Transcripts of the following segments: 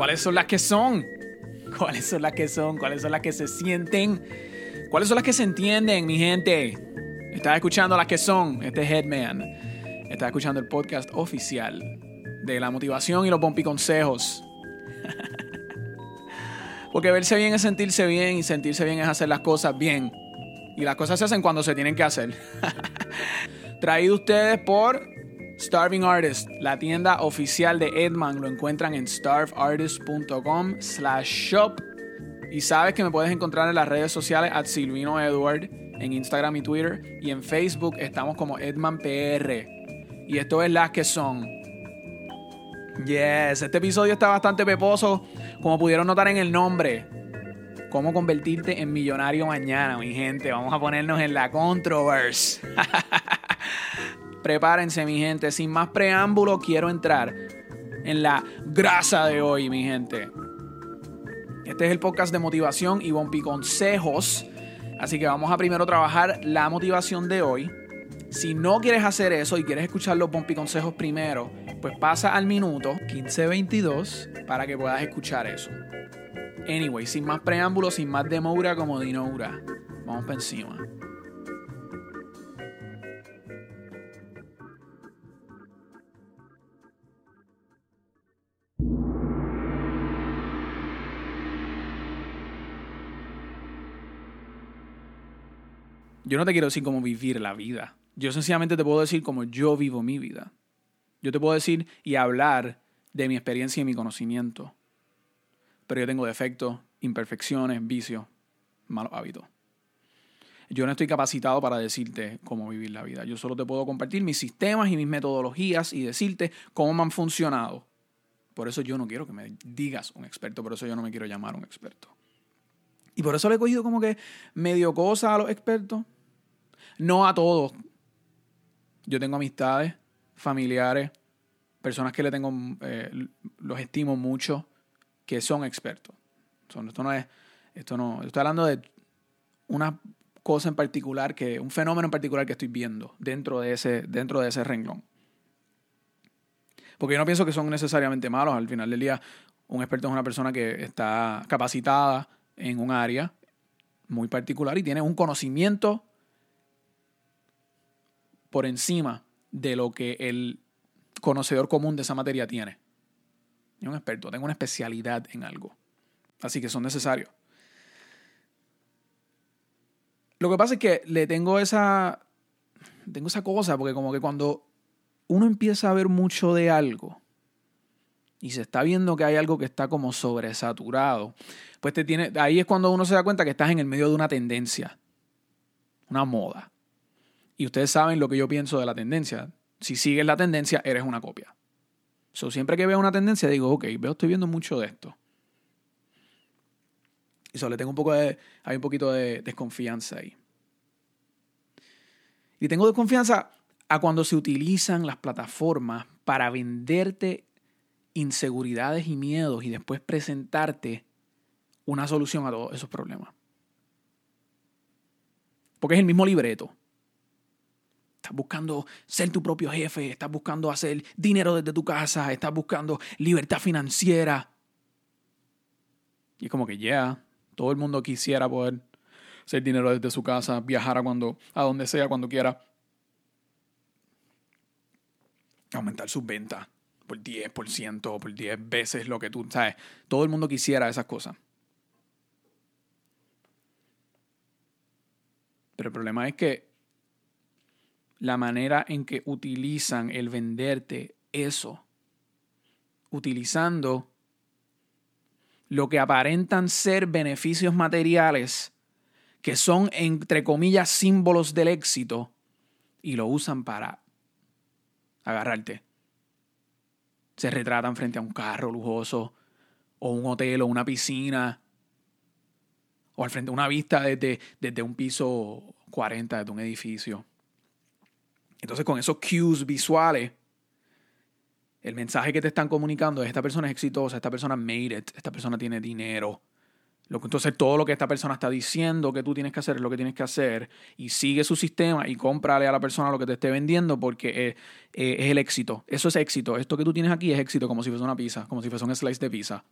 ¿Cuáles son las que son? ¿Cuáles son las que son? ¿Cuáles son las que se sienten? ¿Cuáles son las que se entienden, mi gente? Estás escuchando las que son. Este es Headman. Estás escuchando el podcast oficial de la motivación y los consejos. Porque verse bien es sentirse bien y sentirse bien es hacer las cosas bien. Y las cosas se hacen cuando se tienen que hacer. Traído ustedes por Starving Artist, la tienda oficial de Edman. Lo encuentran en starveartist.com slash shop. Y sabes que me puedes encontrar en las redes sociales at Silvino Edward, en Instagram y Twitter. Y en Facebook estamos como Edman PR. Y esto es las que son. Yes, este episodio está bastante peposo, como pudieron notar en el nombre. Cómo convertirte en millonario mañana, mi gente. Vamos a ponernos en la controverse. Prepárense, mi gente. Sin más preámbulo, quiero entrar en la grasa de hoy, mi gente. Este es el podcast de motivación y bompi consejos. Así que vamos a primero trabajar la motivación de hoy. Si no quieres hacer eso y quieres escuchar los bompi consejos primero, pues pasa al minuto 1522 para que puedas escuchar eso. Anyway, sin más preámbulos, sin más demora como dinoura. Vamos para encima. Yo no te quiero decir cómo vivir la vida. Yo sencillamente te puedo decir cómo yo vivo mi vida. Yo te puedo decir y hablar de mi experiencia y mi conocimiento. Pero yo tengo defectos, imperfecciones, vicios, malos hábitos. Yo no estoy capacitado para decirte cómo vivir la vida. Yo solo te puedo compartir mis sistemas y mis metodologías y decirte cómo me han funcionado. Por eso yo no quiero que me digas un experto, por eso yo no me quiero llamar un experto. Y por eso le he cogido como que medio cosa a los expertos. No a todos. Yo tengo amistades, familiares, personas que le tengo, eh, los estimo mucho, que son expertos. Esto no es, esto no, estoy hablando de una cosa en particular, que, un fenómeno en particular que estoy viendo dentro de ese, dentro de ese renglón. Porque yo no pienso que son necesariamente malos. Al final del día, un experto es una persona que está capacitada en un área muy particular y tiene un conocimiento por encima de lo que el conocedor común de esa materia tiene. Yo un experto, tengo una especialidad en algo. Así que son necesarios. Lo que pasa es que le tengo esa. Tengo esa cosa, porque como que cuando uno empieza a ver mucho de algo y se está viendo que hay algo que está como sobresaturado, pues te tiene, ahí es cuando uno se da cuenta que estás en el medio de una tendencia, una moda. Y ustedes saben lo que yo pienso de la tendencia. Si sigues la tendencia, eres una copia. So, siempre que veo una tendencia, digo, ok, veo, estoy viendo mucho de esto. Y solo tengo un poco de, hay un poquito de desconfianza ahí. Y tengo desconfianza a cuando se utilizan las plataformas para venderte inseguridades y miedos y después presentarte una solución a todos esos problemas. Porque es el mismo libreto. Estás buscando ser tu propio jefe, estás buscando hacer dinero desde tu casa, estás buscando libertad financiera. Y es como que ya, todo el mundo quisiera poder hacer dinero desde su casa, viajar a, cuando, a donde sea, cuando quiera. Aumentar sus ventas por 10%, por 10 veces lo que tú sabes. Todo el mundo quisiera esas cosas. Pero el problema es que la manera en que utilizan el venderte eso, utilizando lo que aparentan ser beneficios materiales, que son, entre comillas, símbolos del éxito, y lo usan para agarrarte. Se retratan frente a un carro lujoso, o un hotel, o una piscina, o al frente de una vista desde, desde un piso 40, desde un edificio. Entonces, con esos cues visuales, el mensaje que te están comunicando es esta persona es exitosa, esta persona made it, esta persona tiene dinero. Entonces, todo lo que esta persona está diciendo que tú tienes que hacer es lo que tienes que hacer y sigue su sistema y cómprale a la persona lo que te esté vendiendo porque es, es el éxito. Eso es éxito. Esto que tú tienes aquí es éxito como si fuese una pizza, como si fuese un slice de pizza.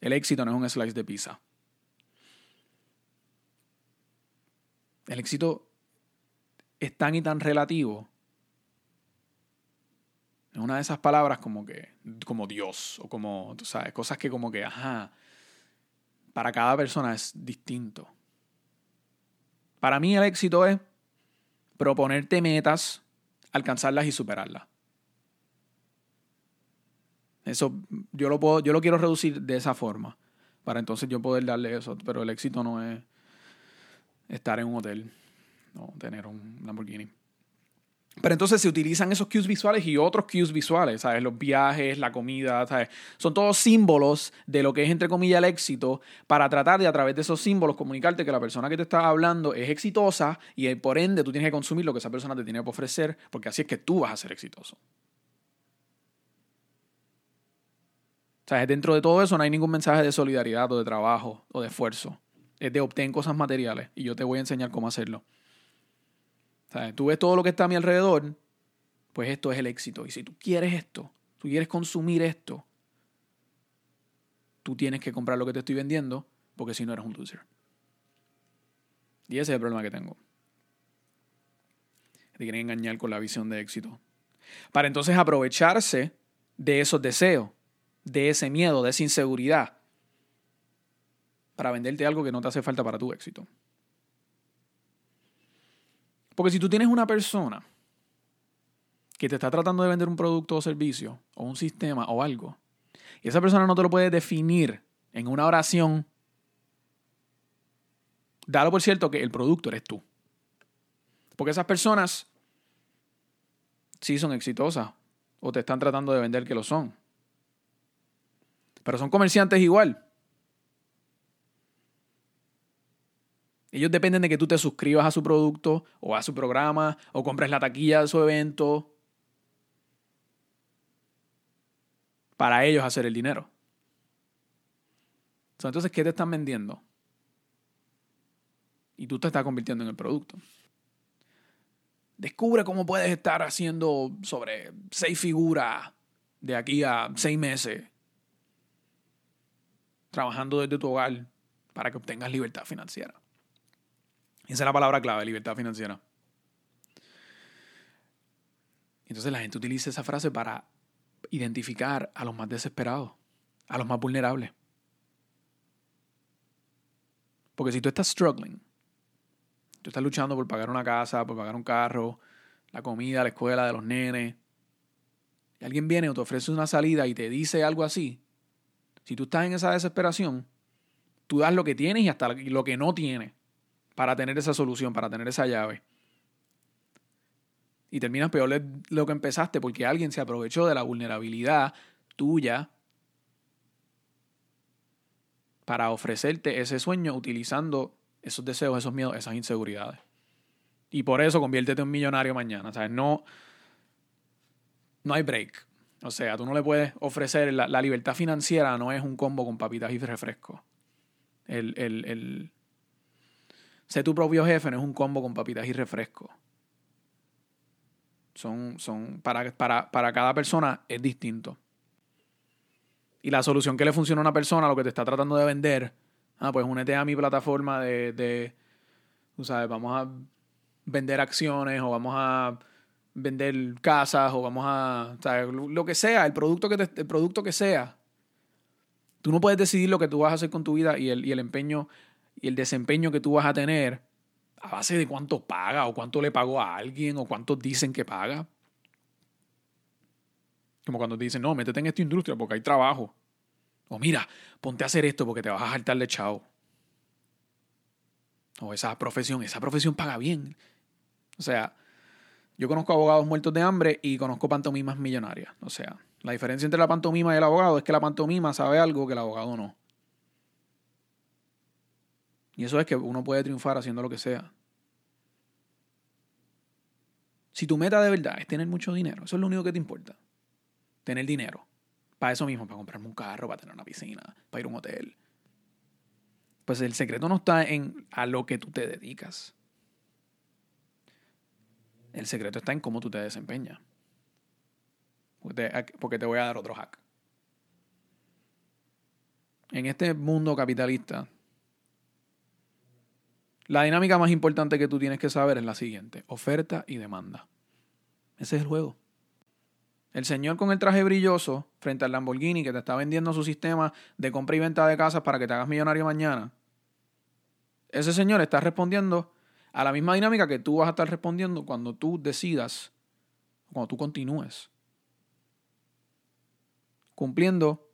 El éxito no es un slice de pizza. El éxito es tan y tan relativo. Es una de esas palabras como que, como Dios, o como, tú sabes, cosas que como que, ajá, para cada persona es distinto. Para mí el éxito es proponerte metas, alcanzarlas y superarlas. Eso yo lo puedo, yo lo quiero reducir de esa forma. Para entonces yo poder darle eso. Pero el éxito no es estar en un hotel. No, tener un Lamborghini. Pero entonces se utilizan esos cues visuales y otros cues visuales, ¿sabes? Los viajes, la comida, ¿sabes? Son todos símbolos de lo que es, entre comillas, el éxito para tratar de, a través de esos símbolos, comunicarte que la persona que te está hablando es exitosa y por ende tú tienes que consumir lo que esa persona te tiene que ofrecer, porque así es que tú vas a ser exitoso. ¿Sabes? Dentro de todo eso no hay ningún mensaje de solidaridad o de trabajo o de esfuerzo. Es de obtener cosas materiales y yo te voy a enseñar cómo hacerlo. Tú ves todo lo que está a mi alrededor, pues esto es el éxito. Y si tú quieres esto, tú quieres consumir esto, tú tienes que comprar lo que te estoy vendiendo, porque si no eres un loser. Y ese es el problema que tengo. Te quieren engañar con la visión de éxito. Para entonces aprovecharse de esos deseos, de ese miedo, de esa inseguridad, para venderte algo que no te hace falta para tu éxito. Porque si tú tienes una persona que te está tratando de vender un producto o servicio, o un sistema o algo, y esa persona no te lo puede definir en una oración, dalo por cierto que el producto eres tú. Porque esas personas sí son exitosas o te están tratando de vender que lo son. Pero son comerciantes igual. Ellos dependen de que tú te suscribas a su producto o a su programa o compres la taquilla de su evento para ellos hacer el dinero. Entonces, ¿qué te están vendiendo? Y tú te estás convirtiendo en el producto. Descubre cómo puedes estar haciendo sobre seis figuras de aquí a seis meses, trabajando desde tu hogar para que obtengas libertad financiera. Esa es la palabra clave, libertad financiera. Entonces la gente utiliza esa frase para identificar a los más desesperados, a los más vulnerables. Porque si tú estás struggling, tú estás luchando por pagar una casa, por pagar un carro, la comida, la escuela de los nenes, y alguien viene o te ofrece una salida y te dice algo así, si tú estás en esa desesperación, tú das lo que tienes y hasta lo que no tienes para tener esa solución, para tener esa llave. Y terminas peor de lo que empezaste porque alguien se aprovechó de la vulnerabilidad tuya para ofrecerte ese sueño utilizando esos deseos, esos miedos, esas inseguridades. Y por eso conviértete en un millonario mañana. ¿sabes? No, no hay break. O sea, tú no le puedes ofrecer la, libertad financiera, no es un combo con papitas y refrescos. el, el, Sé tu propio jefe no es un combo con papitas y refresco. Son, son para, para, para cada persona es distinto. Y la solución que le funciona a una persona, lo que te está tratando de vender, ah, pues únete a mi plataforma de, de, sabes, vamos a vender acciones o vamos a vender casas o vamos a, lo que sea, el producto que, el producto que sea. Tú no puedes decidir lo que tú vas a hacer con tu vida y el, y el empeño y el desempeño que tú vas a tener a base de cuánto paga o cuánto le pagó a alguien o cuánto dicen que paga. Como cuando te dicen, no, métete en esta industria porque hay trabajo. O mira, ponte a hacer esto porque te vas a saltar de chao. O esa profesión, esa profesión paga bien. O sea, yo conozco abogados muertos de hambre y conozco pantomimas millonarias. O sea, la diferencia entre la pantomima y el abogado es que la pantomima sabe algo que el abogado no. Y eso es que uno puede triunfar haciendo lo que sea. Si tu meta de verdad es tener mucho dinero, eso es lo único que te importa. Tener dinero. Para eso mismo, para comprarme un carro, para tener una piscina, para ir a un hotel. Pues el secreto no está en a lo que tú te dedicas. El secreto está en cómo tú te desempeñas. Porque te, voy a dar otro hack. en este mundo capitalista, la dinámica más importante que tú tienes que saber es la siguiente, oferta y demanda. Ese es el juego. El señor con el traje brilloso frente al Lamborghini que te está vendiendo su sistema de compra y venta de casas para que te hagas millonario mañana. Ese señor está respondiendo a la misma dinámica que tú vas a estar respondiendo cuando tú decidas, cuando tú continúes cumpliendo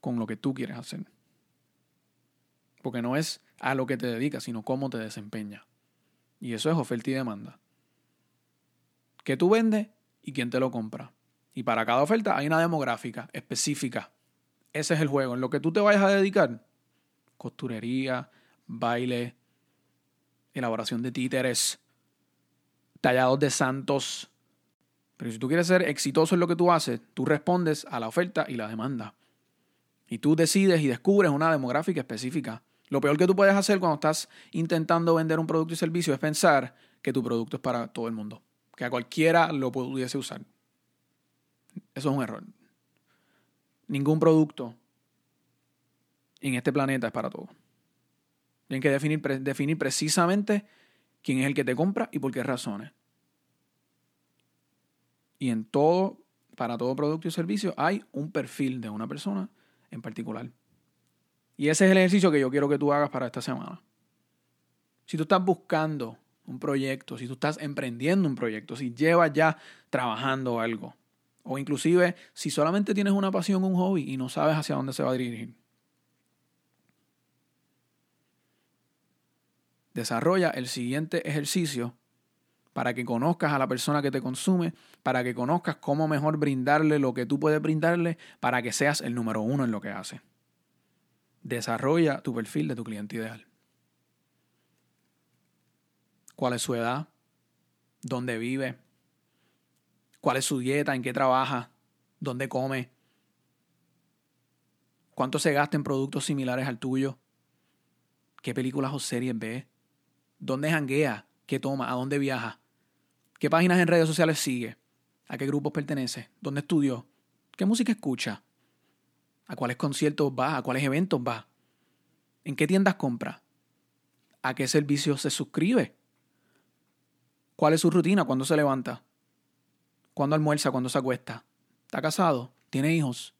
con lo que tú quieres hacer. Porque no es a lo que te dedicas, sino cómo te desempeñas. Y eso es oferta y demanda. ¿Qué tú vendes y quién te lo compra? Y para cada oferta hay una demográfica específica. Ese es el juego. En lo que tú te vayas a dedicar, costurería, baile, elaboración de títeres, tallados de santos. Pero si tú quieres ser exitoso en lo que tú haces, tú respondes a la oferta y la demanda. Y tú decides y descubres una demográfica específica. Lo peor que tú puedes hacer cuando estás intentando vender un producto y servicio es pensar que tu producto es para todo el mundo, que a cualquiera lo pudiese usar. Eso es un error. Ningún producto en este planeta es para todo. Tienen que definir, definir precisamente quién es el que te compra y por qué razones. Y en todo, para todo producto y servicio, hay un perfil de una persona en particular. Y ese es el ejercicio que yo quiero que tú hagas para esta semana. Si tú estás buscando un proyecto, si tú estás emprendiendo un proyecto, si llevas ya trabajando algo, o inclusive si solamente tienes una pasión, un hobby y no sabes hacia dónde se va a dirigir, desarrolla el siguiente ejercicio para que conozcas a la persona que te consume, para que conozcas cómo mejor brindarle lo que tú puedes brindarle, para que seas el número uno en lo que hace. Desarrolla tu perfil de tu cliente ideal. ¿Cuál es su edad? ¿Dónde vive? ¿Cuál es su dieta? ¿En qué trabaja? ¿Dónde come? ¿Cuánto se gasta en productos similares al tuyo? ¿Qué películas o series ve? ¿Dónde janguea? ¿Qué toma? ¿A dónde viaja? ¿Qué páginas en redes sociales sigue? ¿A qué grupos pertenece? ¿Dónde estudió? ¿Qué música escucha? ¿A cuáles conciertos va? ¿A cuáles eventos va? ¿En qué tiendas compra? ¿A qué servicios se suscribe? ¿Cuál es su rutina? ¿Cuándo se levanta? ¿Cuándo almuerza? ¿Cuándo se acuesta? ¿Está casado? ¿Tiene hijos?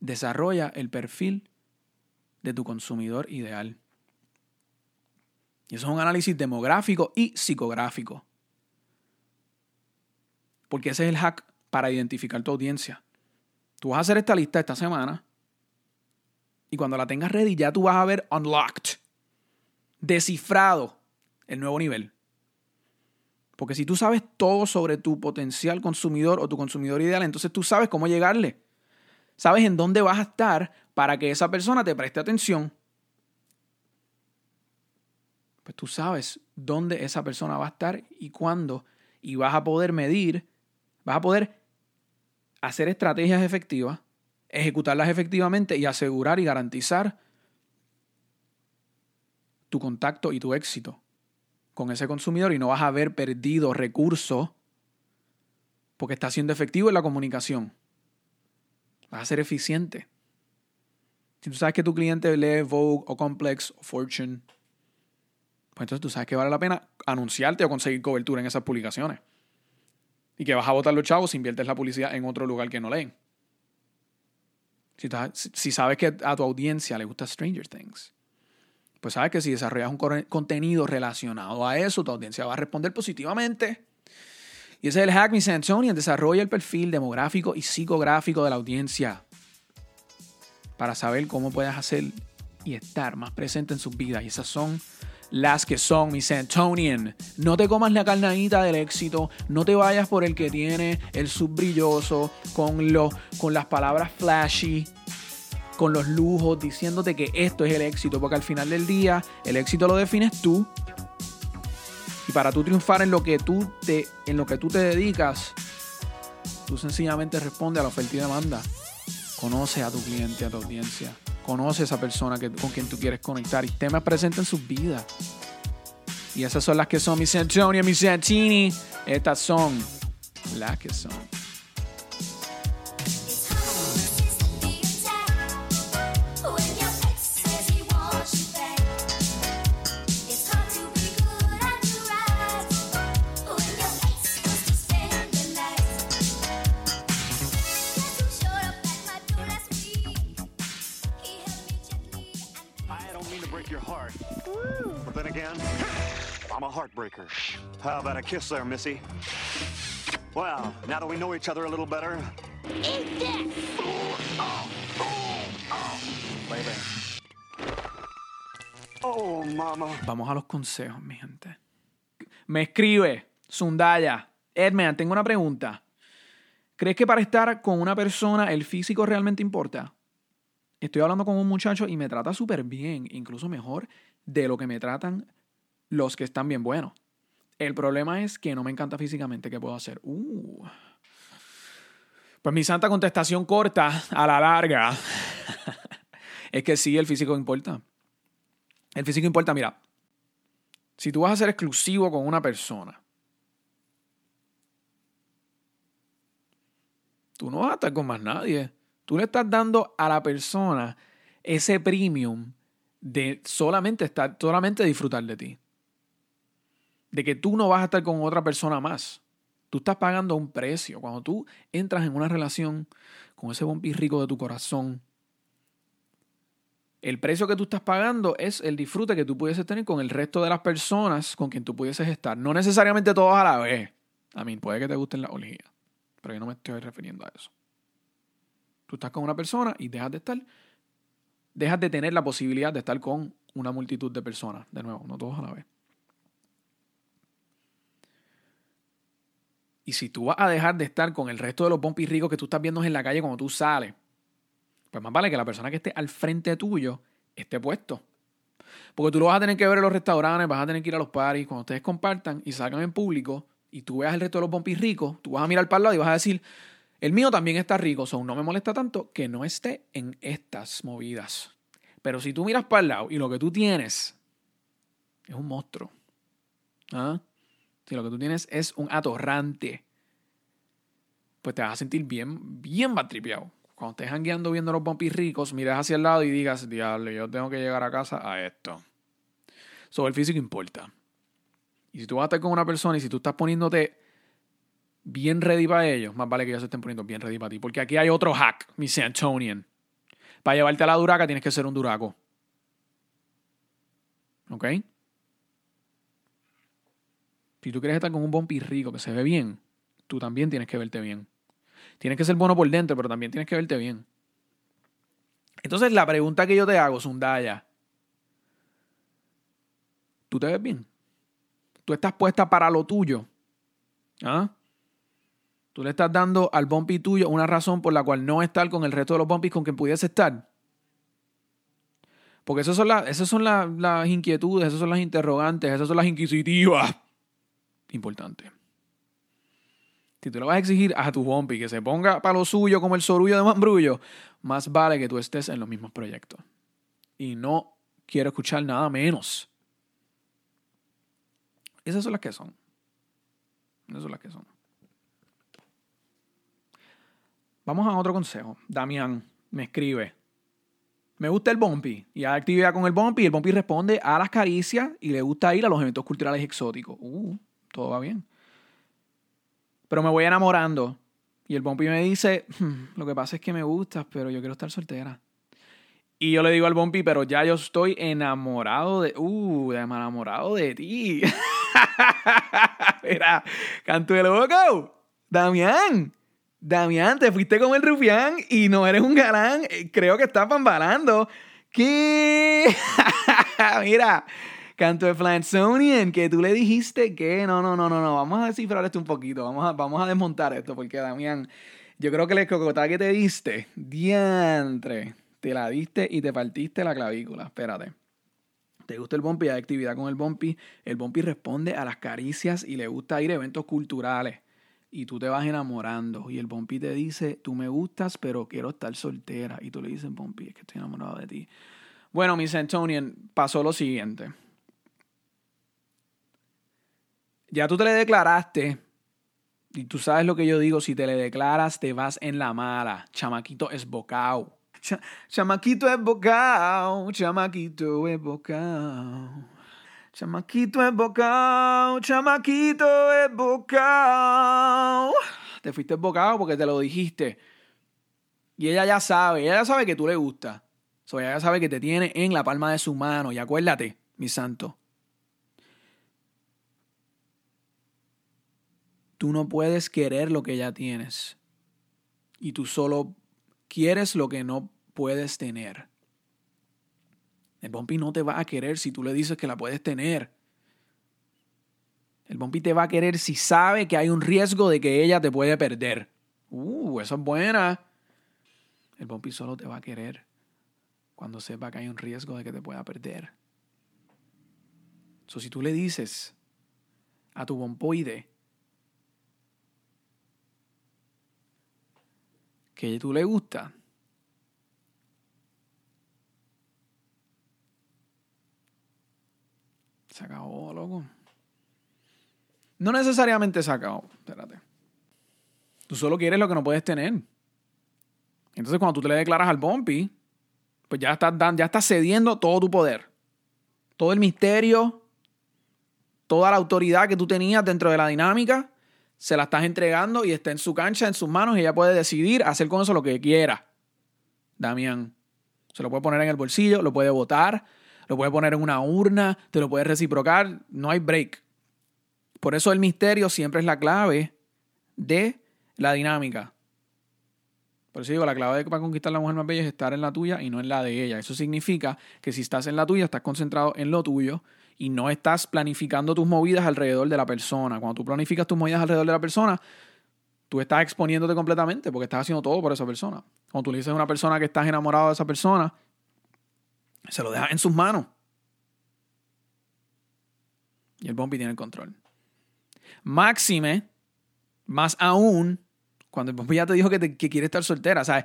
Desarrolla el perfil de tu consumidor ideal. Y eso es un análisis demográfico y psicográfico. Porque ese es el hack para identificar tu audiencia. Tú vas a hacer esta lista esta semana y cuando la tengas ready ya tú vas a ver unlocked, descifrado el nuevo nivel. Porque si tú sabes todo sobre tu potencial consumidor o tu consumidor ideal, entonces tú sabes cómo llegarle. Sabes en dónde vas a estar para que esa persona te preste atención pues tú sabes dónde esa persona va a estar y cuándo, y vas a poder medir, vas a poder hacer estrategias efectivas, ejecutarlas efectivamente y asegurar y garantizar tu contacto y tu éxito con ese consumidor y no vas a haber perdido recursos porque está siendo efectivo en la comunicación. Vas a ser eficiente. Si tú sabes que tu cliente lee Vogue o Complex o Fortune pues entonces tú sabes que vale la pena anunciarte o conseguir cobertura en esas publicaciones. Y que vas a votar los chavos si inviertes la publicidad en otro lugar que no leen. Si, sabes que a tu audiencia le gusta Stranger Things, pues sabes que si desarrollas un contenido relacionado a eso, tu audiencia va a responder positivamente. Y ese es el Hack Me San Antonio, desarrolla el perfil demográfico y psicográfico de la audiencia para saber cómo puedes hacer y estar más presente en sus vidas. Y esas son las que son, mi Santonian. No te comas la carnadita del éxito, no te vayas por el que tiene el subbrilloso, con, lo, con las palabras flashy, con los lujos, diciéndote que esto es el éxito, porque al final del día el éxito lo defines tú. Y para tú triunfar en lo que tú te, en lo que tú te dedicas, tú sencillamente responde a la oferta y demanda. Conoce a tu cliente, a tu audiencia. Conoce a esa persona que, con quien tú quieres conectar y esté más presente en sus vidas. Y esas son las que son mis Antonio, mis Santini. Estas son las que son. Break your heart. But then again, I'm a heartbreaker. How about a kiss there, Missy? Well, now that we know each other a little better, Eat this! Baby. oh, mama. Vamos a los consejos, mi gente. Me escribe Zundaya. Edman, tengo una pregunta. ¿Crees que para estar con una persona el físico realmente importa? Estoy hablando con un muchacho y me trata súper bien, incluso mejor de lo que me tratan los que están bien buenos. El problema es que no me encanta físicamente. ¿Qué puedo hacer? Uh. Pues mi santa contestación corta, a la larga, es que sí, el físico importa. El físico importa, mira. Si tú vas a ser exclusivo con una persona, tú no vas a estar con más nadie. Tú le estás dando a la persona ese premium de solamente estar, solamente disfrutar de ti. De que tú no vas a estar con otra persona más. Tú estás pagando un precio. Cuando tú entras en una relación con ese bombi rico de tu corazón, el precio que tú estás pagando es el disfrute que tú pudieses tener con el resto de las personas con quien tú pudieses estar. No necesariamente todos a la vez. A mí, puede que te gusten las orgías, pero yo no me estoy refiriendo a eso. Tú estás con una persona y dejas de estar, dejas de tener la posibilidad de estar con una multitud de personas. De nuevo, no todos a la vez. Y si tú vas a dejar de estar con el resto de los pompis ricos que tú estás viendo en la calle cuando tú sales, pues más vale que la persona que esté al frente tuyo esté puesto. Porque tú lo vas a tener que ver en los restaurantes, vas a tener que ir a los paris, cuando ustedes compartan y salgan en público y tú veas el resto de los pompis ricos, tú vas a mirar para el lado y vas a decir, el mío también está rico, so no me molesta tanto que no esté en estas movidas. Pero si tú miras para el lado y lo que tú tienes es un monstruo, ¿ah? si lo que tú tienes es un atorrante, pues te vas a sentir bien, bien batripeado. Cuando estés jangueando viendo los pompis ricos, miras hacia el lado y digas, diablo, yo tengo que llegar a casa a esto. Sobre el físico importa. Y si tú vas a estar con una persona y si tú estás poniéndote bien ready para ellos, más vale que ellos se estén poniendo bien ready para ti. Porque aquí hay otro hack, mi Santonian. Para llevarte a la duraca tienes que ser un duraco. ¿Ok? Si tú quieres estar con un bompi rico que se ve bien, tú también tienes que verte bien. Tienes que ser bueno por dentro, pero también tienes que verte bien. Entonces, la pregunta que yo te hago, Zundaya, ¿tú te ves bien? ¿Tú estás puesta para lo tuyo? ¿Ah? Tú le estás dando al bumpy tuyo una razón por la cual no estar con el resto de los bumpys con quien pudiese estar. Porque esas son, las, esas son las inquietudes, esas son las interrogantes, esas son las inquisitivas. Importante. Si tú le vas a exigir a tu bumpy que se ponga para lo suyo como el sorullo de mambrullo, más vale que tú estés en los mismos proyectos. Y no quiero escuchar nada menos. Esas son las que son. Esas son las que son. Vamos a otro consejo. Damián me escribe. Me gusta el bumpy y hay actividad con el bumpy. El bumpy responde a las caricias y le gusta ir a los eventos culturales exóticos. Uh, todo va bien. Pero me voy enamorando. Y el bumpy me dice, "Hmm, lo que pasa es que me gustas, pero yo quiero estar soltera. Y yo le digo al bumpy, pero ya yo estoy enamorado de... Uh, enamorado de ti. Mira, canto de loco. Damián. Damián, te fuiste con el rufián y no eres un galán. Eh, Creo que estás pambalando. ¿Qué? Mira, canto de Flansonian, que tú le dijiste que no, no, no, no, no. Vamos a descifrar esto un poquito. Vamos a, vamos a desmontar esto, porque Damián, yo creo que el cocotada que te diste, diantre, te la diste y te partiste la clavícula. Espérate. Te gusta el bumpy, hay actividad con el bumpy. El bumpy responde a las caricias y le gusta ir a eventos culturales y tú te vas enamorando y el Pompi te dice, tú me gustas, pero quiero estar soltera. Y tú le dices, Pompi, es que estoy enamorado de ti. Bueno, Miss Antonian, pasó lo siguiente. Ya tú te le declaraste, y tú sabes lo que yo digo, si te le declaras, te vas en la mala. Chamaquito es bocao. Cha- chamaquito es bocao, chamaquito es bocao. Chamaquito es bocao, chamaquito es bocao. Te fuiste bocao porque te lo dijiste. Y ella ya sabe, ella ya sabe que tú le gustas. So, ella sabe que te tiene en la palma de su mano. Y acuérdate, mi santo. Tú no puedes querer lo que ya tienes. Y tú solo quieres lo que no puedes tener. El Bumpy no te va a querer si tú le dices que la puedes tener. El Bumpy te va a querer si sabe que hay un riesgo de que ella te puede perder. Uh, eso es buena. El Bumpy solo te va a querer cuando sepa que hay un riesgo de que te pueda perder. So, si tú le dices a tu bompoide que tú le gusta, se acabó, loco. No necesariamente se acabó, espérate. Tú solo quieres lo que no puedes tener. Entonces, cuando tú te le declaras al Bumpy, pues ya estás, ya estás cediendo todo tu poder. Todo el misterio, toda la autoridad que tú tenías dentro de la dinámica, se la estás entregando y está en su cancha, en sus manos, y ella puede decidir hacer con eso lo que quiera. Damián. Se lo puede poner en el bolsillo, lo puede botar, lo puede poner en una urna, te lo puede reciprocar, no hay break. Por eso el misterio siempre es la clave de la dinámica. Por eso digo, la clave para conquistar a la mujer más bella es estar en la tuya y no en la de ella. Eso significa que si estás en la tuya, estás concentrado en lo tuyo y no estás planificando tus movidas alrededor de la persona. Cuando tú planificas tus movidas alrededor de la persona, tú estás exponiéndote completamente porque estás haciendo todo por esa persona. Cuando tú le dices a una persona que estás enamorado de esa persona, se lo dejas en sus manos. Y el Bumpy tiene el control. Máxime, más aún, cuando el Bumpy ya te dijo que, que quiere estar soltera. ¿sabes?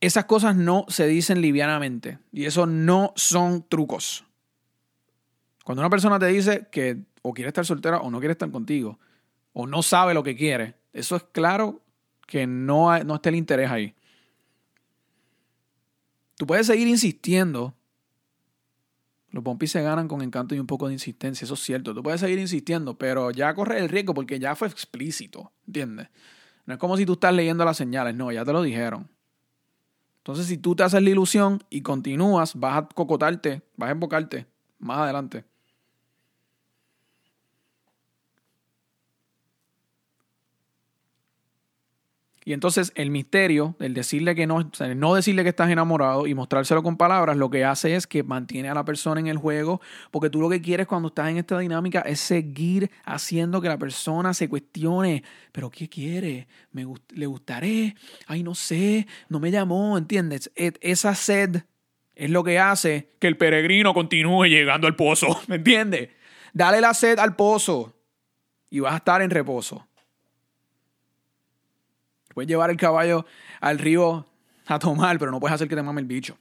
Esas cosas no se dicen livianamente. Y eso no son trucos. Cuando una persona te dice que o quiere estar soltera o no quiere estar contigo, o no sabe lo que quiere, eso es claro que no, no está el interés ahí. Tú puedes seguir insistiendo. Los pompis se ganan con encanto y un poco de insistencia, eso es cierto. Tú puedes seguir insistiendo, pero ya corre el riesgo porque ya fue explícito, ¿entiendes? No es como si tú estás leyendo las señales, no, ya te lo dijeron. Entonces, si tú te haces la ilusión y continúas, vas a cocotarte, vas a embocarte más adelante. Y entonces el misterio, el decirle que no, no decirle que estás enamorado y mostrárselo con palabras, lo que hace es que mantiene a la persona en el juego, porque tú lo que quieres cuando estás en esta dinámica es seguir haciendo que la persona se cuestione, pero ¿qué quiere? ¿Me ¿Le gustaré? Ay, no sé, no me llamó, ¿entiendes? Esa sed es lo que hace que el peregrino continúe llegando al pozo, ¿me entiendes? Dale la sed al pozo y vas a estar en reposo. Puedes llevar el caballo al río a tomar, pero no puedes hacer que te mame el bicho.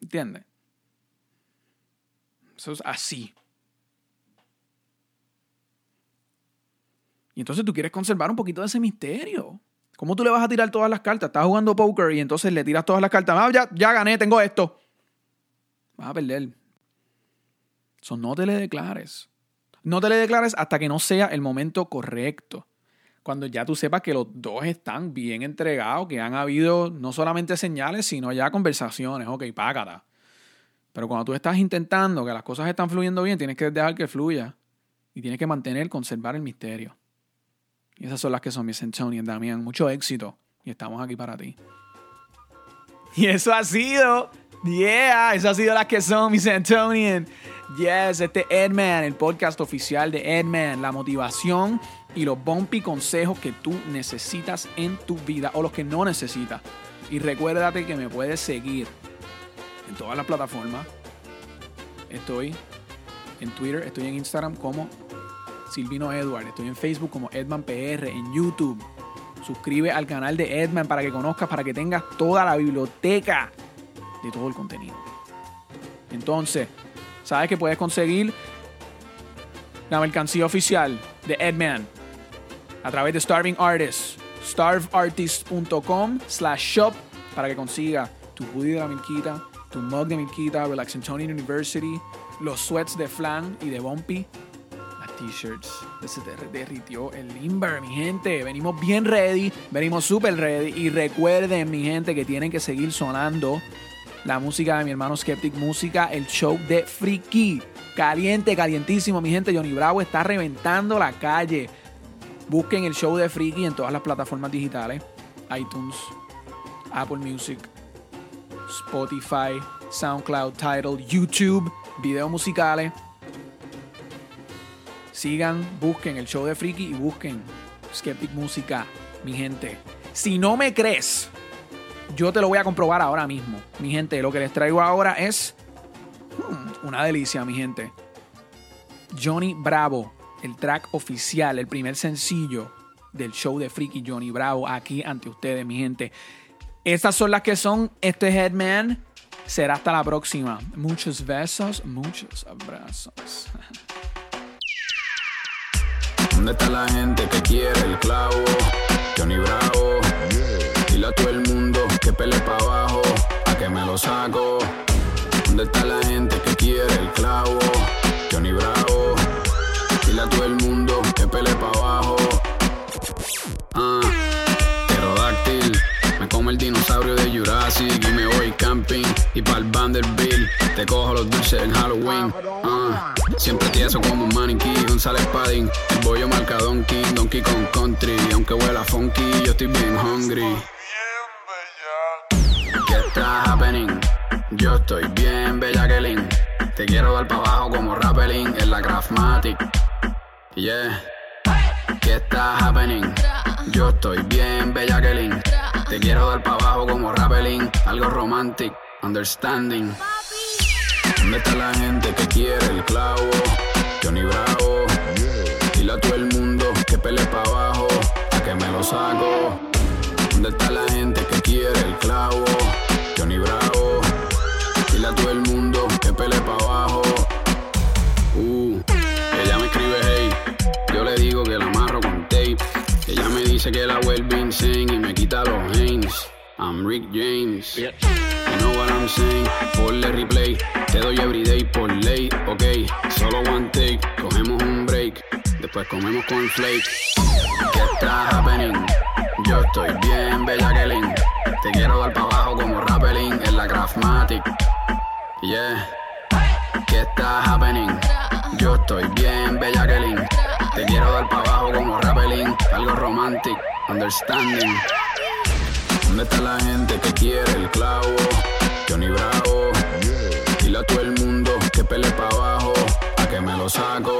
¿Entiendes? Eso es así. Y entonces tú quieres conservar un poquito de ese misterio. ¿Cómo tú le vas a tirar todas las cartas? Estás jugando poker y entonces le tiras todas las cartas. Ah, ya, ya gané, tengo esto. Vas a perder. Eso no te le declares. No te le declares hasta que no sea el momento correcto cuando ya tú sepas que los dos están bien entregados, que han habido no solamente señales, sino ya conversaciones, ok, págata. Pero cuando tú estás intentando que las cosas están fluyendo bien, tienes que dejar que fluya y tienes que mantener, conservar el misterio. Y esas son las que son mis Antonian, Damián. Mucho éxito y estamos aquí para ti. Y eso ha sido, yeah, eso ha sido las que son mis Antonian. Yes, este Edman, el podcast oficial de Edman, la motivación y los bumpy consejos que tú necesitas en tu vida o los que no necesitas. Y recuérdate que me puedes seguir en todas las plataformas. Estoy en Twitter, estoy en Instagram como Silvino Edward, estoy en Facebook como Edman PR, en YouTube. Suscribe al canal de Edman para que conozcas, para que tengas toda la biblioteca de todo el contenido. Entonces, sabes que puedes conseguir la mercancía oficial de Edman a través de Starving Artists, starveartist.com slash shop para que consiga tu hoodie de la Milquita, tu mug de Milquita, Relax Antonian University, los sweats de Flan y de Bumpy, las t-shirts. Se derritió el limber, mi gente. Venimos bien ready, venimos super ready. Y recuerden, mi gente, que tienen que seguir sonando la música de mi hermano Skeptic Música, el show de Freaky. Caliente, calientísimo, mi gente. Johnny Bravo está reventando la calle. Busquen el show de Freaky en todas las plataformas digitales: iTunes, Apple Music, Spotify, SoundCloud, Tidal, YouTube, videos musicales. Sigan, busquen el show de Freaky y busquen Skeptic Música, mi gente. Si no me crees, yo te lo voy a comprobar ahora mismo. Mi gente, lo que les traigo ahora es hmm, una delicia, mi gente. Johnny Bravo, el track oficial, el primer sencillo del show de Freaky Johnny Bravo, aquí ante ustedes, mi gente. Estas son las que son. Este Headman será hasta la próxima. Muchos besos, muchos abrazos. ¿Dónde está la gente que quiere el clavo? Johnny Bravo. Pele para abajo, a que me lo saco. ¿Dónde está la gente que quiere el clavo? Johnny Bravo. Dile a todo el mundo que pele para abajo. Ah, pterodáctil. Me como el dinosaurio de Jurassic y me voy camping. Y pa'l Vanderbilt, te cojo los dulces en Halloween. Ah, siempre tieso como un maniquí, González Padding. El bollo marca Donkey, Donkey con Country. Aunque huela funky, yo estoy bien hungry. Yo estoy bien, Bellaquelin. Te quiero dar para abajo como rappelling en la Craftmatic. Yeah. ¿Qué está happening? Yo estoy bien, Bellaquelin. Te quiero dar para abajo como rappelling, algo romantic, understanding. ¿Dónde está la gente que quiere el clavo? Que la vuelve insane y me quita los Hanes. I'm Rick James. You know what I'm saying? Ponle replay. Te doy everyday por ley. Ok, solo one take. Cogemos un break. Después comemos con flake. ¿Qué está happening? Yo estoy bien, Bellaquelin. Te quiero dar para abajo como rappelling en la Craftmatic. Yeah. ¿Qué está happening? Yo estoy bien, Bellaquelin. Te quiero dar para abajo como rappelling, algo romantic, understanding. ¿Dónde está la gente que quiere el clavo? Johnny Bravo. Dile a todo el mundo que pele para abajo, a que me lo saco.